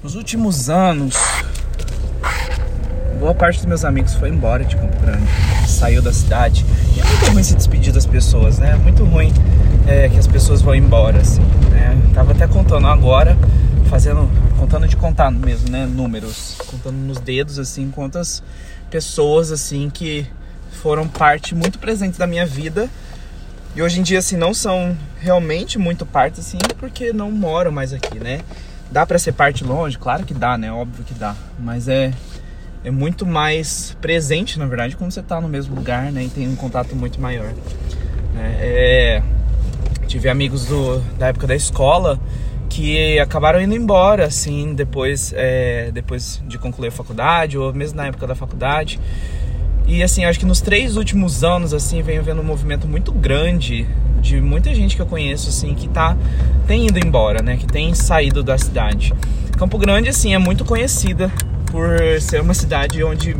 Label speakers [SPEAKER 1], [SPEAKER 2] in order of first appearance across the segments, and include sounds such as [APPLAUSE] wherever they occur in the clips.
[SPEAKER 1] Nos últimos anos, boa parte dos meus amigos foi embora de Campo Grande, saiu da cidade. E é muito ruim se despedir das pessoas, né? É muito ruim é, que as pessoas vão embora, assim, né? Tava até contando agora, fazendo, contando de contar mesmo, né? Números, contando nos dedos, assim, quantas pessoas, assim, que foram parte muito presente da minha vida e hoje em dia, assim, não são realmente muito parte, assim, porque não moram mais aqui, né? Dá para ser parte longe? Claro que dá, né? Óbvio que dá. Mas é, é muito mais presente, na verdade, quando você tá no mesmo lugar, né? E tem um contato muito maior. É, é, tive amigos do, da época da escola que acabaram indo embora, assim, depois, é, depois de concluir a faculdade, ou mesmo na época da faculdade. E assim, acho que nos três últimos anos, assim, venho vendo um movimento muito grande de muita gente que eu conheço, assim, que tá, tem ido embora, né? Que tem saído da cidade. Campo Grande, assim, é muito conhecida por ser uma cidade onde,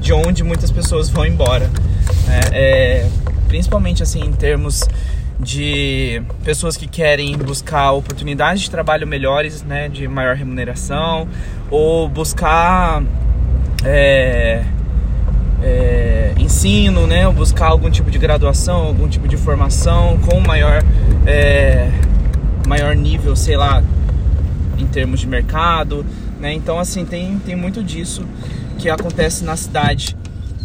[SPEAKER 1] de onde muitas pessoas vão embora. Né? É, principalmente, assim, em termos de pessoas que querem buscar oportunidades de trabalho melhores, né? De maior remuneração, ou buscar... É, é, ensino, né? buscar algum tipo de graduação, algum tipo de formação com maior, é, maior nível, sei lá, em termos de mercado, né? Então, assim, tem, tem muito disso que acontece na cidade,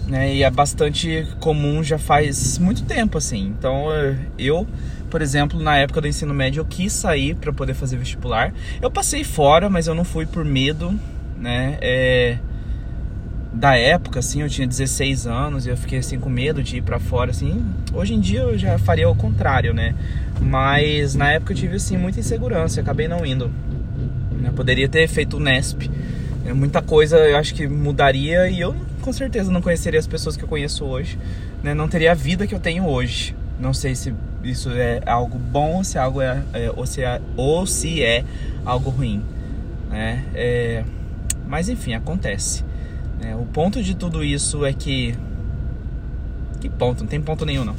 [SPEAKER 1] né? E é bastante comum já faz muito tempo, assim. Então, eu, por exemplo, na época do ensino médio, eu quis sair para poder fazer vestibular. Eu passei fora, mas eu não fui por medo, né? É da época, assim, eu tinha 16 anos e eu fiquei assim com medo de ir para fora, assim. Hoje em dia eu já faria o contrário, né? Mas na época eu tive assim muita insegurança, acabei não indo. Eu poderia ter feito o Nesp. É, muita coisa eu acho que mudaria e eu com certeza não conheceria as pessoas que eu conheço hoje, né? Não teria a vida que eu tenho hoje. Não sei se isso é algo bom, se algo é, é ou, se é ou se é algo ruim, né? É, mas enfim, acontece. É, o ponto de tudo isso é que. Que ponto? Não tem ponto nenhum, não.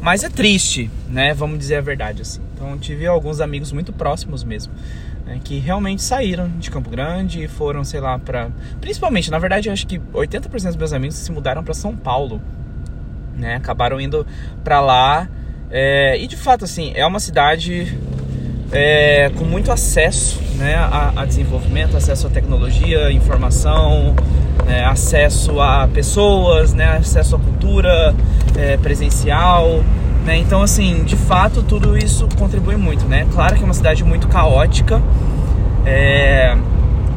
[SPEAKER 1] Mas é triste, né? Vamos dizer a verdade assim. Então, tive alguns amigos muito próximos mesmo. Né, que realmente saíram de Campo Grande e foram, sei lá, para Principalmente, na verdade, eu acho que 80% dos meus amigos se mudaram para São Paulo. Né? Acabaram indo para lá. É... E de fato, assim, é uma cidade é, com muito acesso né, a, a, desenvolvimento, acesso à tecnologia, informação, né, acesso a pessoas, né, acesso à cultura é, presencial. Né? Então, assim, de fato, tudo isso contribui muito. Né? Claro que é uma cidade muito caótica. É,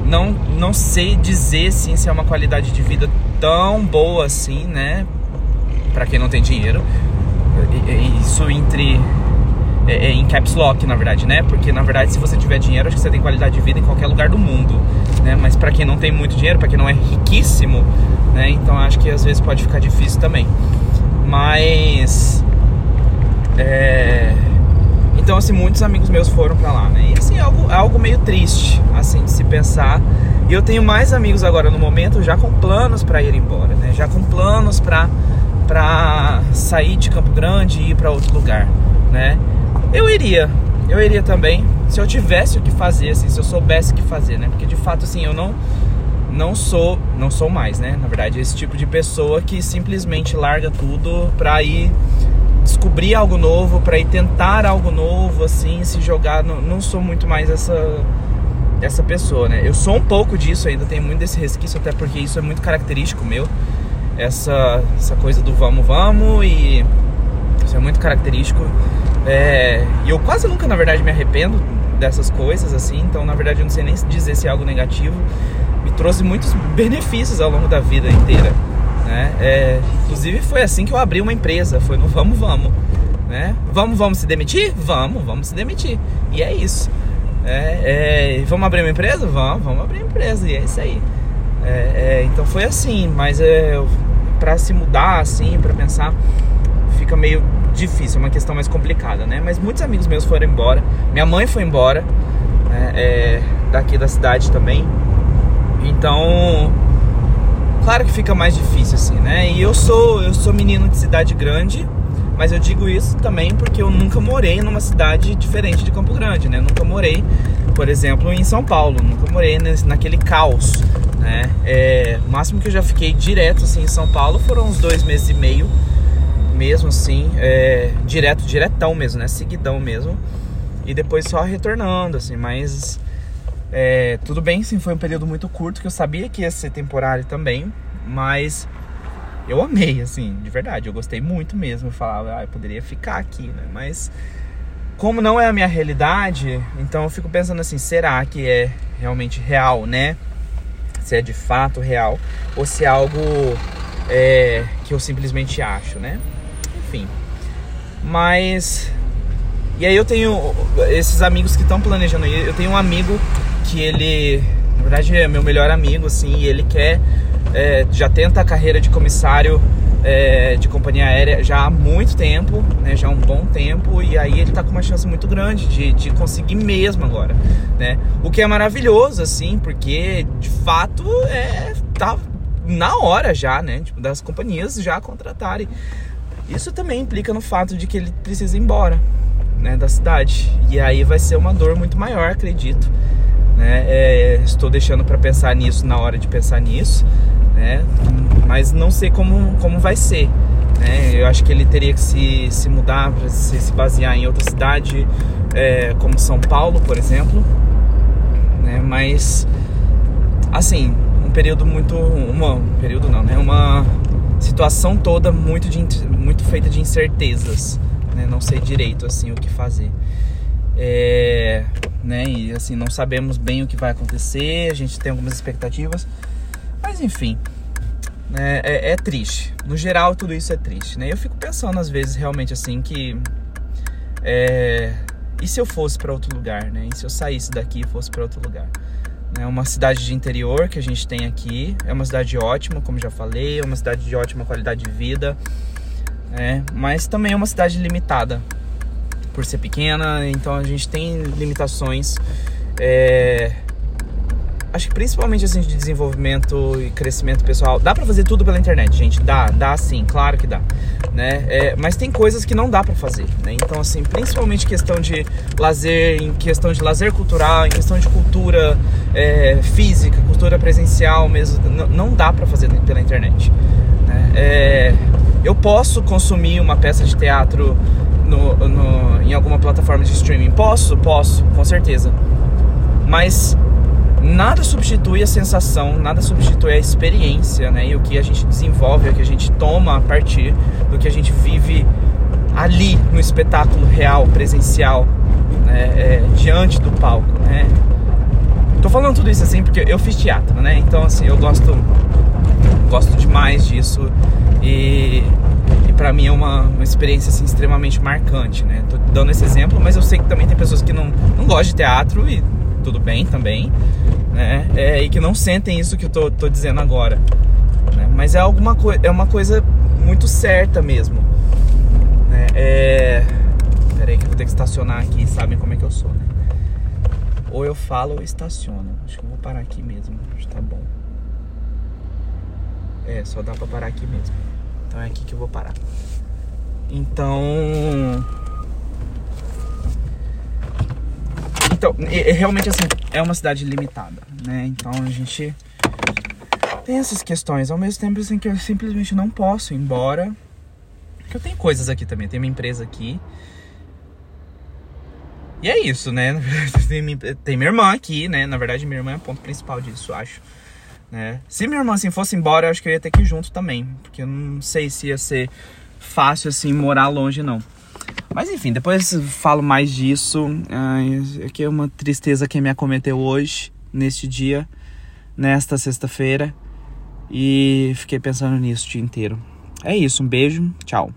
[SPEAKER 1] não, não sei dizer assim, se é uma qualidade de vida tão boa assim, né? Para quem não tem dinheiro. Isso entre é, é, em caps lock, na verdade, né? Porque na verdade, se você tiver dinheiro, acho que você tem qualidade de vida em qualquer lugar do mundo, né? Mas para quem não tem muito dinheiro, para quem não é riquíssimo, né? Então acho que às vezes pode ficar difícil também. Mas é... então assim, muitos amigos meus foram para lá, né? E assim, é algo, é algo meio triste, assim, de se pensar. E eu tenho mais amigos agora no momento já com planos para ir embora, né? Já com planos para para sair de Campo Grande e ir para outro lugar, né? Eu iria, eu iria também, se eu tivesse o que fazer, assim, se eu soubesse o que fazer, né? Porque de fato, assim, eu não não sou, não sou mais, né? Na verdade, esse tipo de pessoa que simplesmente larga tudo pra ir descobrir algo novo, pra ir tentar algo novo, assim, se jogar. Não, não sou muito mais essa essa pessoa, né? Eu sou um pouco disso ainda, tenho muito desse resquício, até porque isso é muito característico meu. Essa, essa coisa do vamos, vamos e isso é muito característico. É, e eu quase nunca, na verdade, me arrependo dessas coisas, assim. Então, na verdade, eu não sei nem dizer se é algo negativo. Me trouxe muitos [LAUGHS] benefícios ao longo da vida inteira. Né? É, inclusive, foi assim que eu abri uma empresa. Foi no vamos, vamos. Né? Vamos, vamos se demitir? Vamos, vamos se demitir. E é isso. É, é, vamos abrir uma empresa? Vamos, vamos abrir uma empresa. E é isso aí. É, é, então foi assim, mas é, para se mudar assim, para pensar, fica meio difícil, é uma questão mais complicada, né? Mas muitos amigos meus foram embora. Minha mãe foi embora, né? é, daqui da cidade também. Então, claro que fica mais difícil assim, né? E eu sou eu sou menino de cidade grande, mas eu digo isso também porque eu nunca morei numa cidade diferente de Campo Grande, né? nunca morei por exemplo, em São Paulo. Nunca morei naquele caos, né? É, o máximo que eu já fiquei direto assim em São Paulo foram uns dois meses e meio, mesmo assim, é, direto, diretão mesmo, né? Seguidão mesmo. E depois só retornando, assim, mas é, tudo bem, sim, foi um período muito curto que eu sabia que ia ser temporário também, mas eu amei, assim, de verdade, eu gostei muito mesmo. Eu falava, ah, eu poderia ficar aqui, né? Mas como não é a minha realidade, então eu fico pensando assim, será que é realmente real, né? Se é de fato real ou se é algo é, que eu simplesmente acho, né? Enfim. Mas e aí eu tenho esses amigos que estão planejando. Eu tenho um amigo que ele, na verdade, é meu melhor amigo, assim, e ele quer, é, já tenta a carreira de comissário é, de companhia aérea já há muito tempo, né, já há um bom tempo, e aí ele tá com uma chance muito grande de, de conseguir mesmo agora, né? O que é maravilhoso, assim, porque de fato é, tá na hora já, né? Tipo, das companhias já contratarem. Isso também implica no fato de que ele precisa ir embora, né, da cidade. E aí vai ser uma dor muito maior, acredito. Né? É, estou deixando para pensar nisso na hora de pensar nisso, né? Mas não sei como, como vai ser. Né? Eu acho que ele teria que se, se mudar, se, se basear em outra cidade, é, como São Paulo, por exemplo. Né? Mas, assim, um período muito. Uma, um período não, né? Uma situação toda muito, de, muito feita de incertezas. Né? Não sei direito assim o que fazer. É, né? E assim, não sabemos bem o que vai acontecer, a gente tem algumas expectativas, mas enfim, né? é, é triste. No geral, tudo isso é triste, né? Eu fico pensando às vezes realmente assim que é, e se eu fosse para outro lugar, né? E se eu saísse daqui e fosse para outro lugar? É uma cidade de interior que a gente tem aqui, é uma cidade ótima, como já falei, é uma cidade de ótima qualidade de vida, né? mas também é uma cidade limitada, por ser pequena, então a gente tem limitações. É, acho que principalmente assim de desenvolvimento e crescimento pessoal. Dá para fazer tudo pela internet, gente. Dá, dá sim, claro que dá, né? É, mas tem coisas que não dá para fazer, né? Então assim, principalmente questão de lazer, em questão de lazer cultural, em questão de cultura é, física, cultura presencial mesmo, não dá para fazer pela internet. Né? É, eu posso consumir uma peça de teatro no, no, em alguma plataforma de streaming? Posso, posso, com certeza. Mas nada substitui a sensação, nada substitui a experiência, né? E o que a gente desenvolve, o que a gente toma a partir do que a gente vive ali no espetáculo real, presencial, né? É, diante do palco, né? Tô falando tudo isso assim porque eu fiz teatro, né? Então assim, eu gosto gosto demais disso e para mim é uma, uma experiência assim, extremamente marcante, né? Tô dando esse exemplo, mas eu sei que também tem pessoas que não, não gostam de teatro e tudo bem também, né? É, e que não sentem isso que eu tô, tô dizendo agora. Né? Mas é, alguma é uma coisa muito certa mesmo. Né? É... Pera aí que eu vou ter que estacionar aqui, sabem como é que eu sou, né? Ou eu falo ou estaciono. Acho que eu vou parar aqui mesmo, acho que tá bom. É, só dá pra parar aqui mesmo. Então é aqui que eu vou parar. Então. Então, é, realmente assim, é uma cidade limitada, né? Então a gente tem essas questões. Ao mesmo tempo assim, que eu simplesmente não posso ir embora. Porque eu tenho coisas aqui também, tem minha empresa aqui. E é isso, né? [LAUGHS] Tem minha irmã aqui, né? Na verdade, minha irmã é o ponto principal disso, acho. Né? Se minha irmã assim fosse embora, eu acho que eu ia ter que ir junto também, porque eu não sei se ia ser fácil assim morar longe não. Mas enfim, depois falo mais disso. É aqui é uma tristeza que me acometeu hoje, neste dia, nesta sexta-feira, e fiquei pensando nisso o dia inteiro. É isso, um beijo, tchau.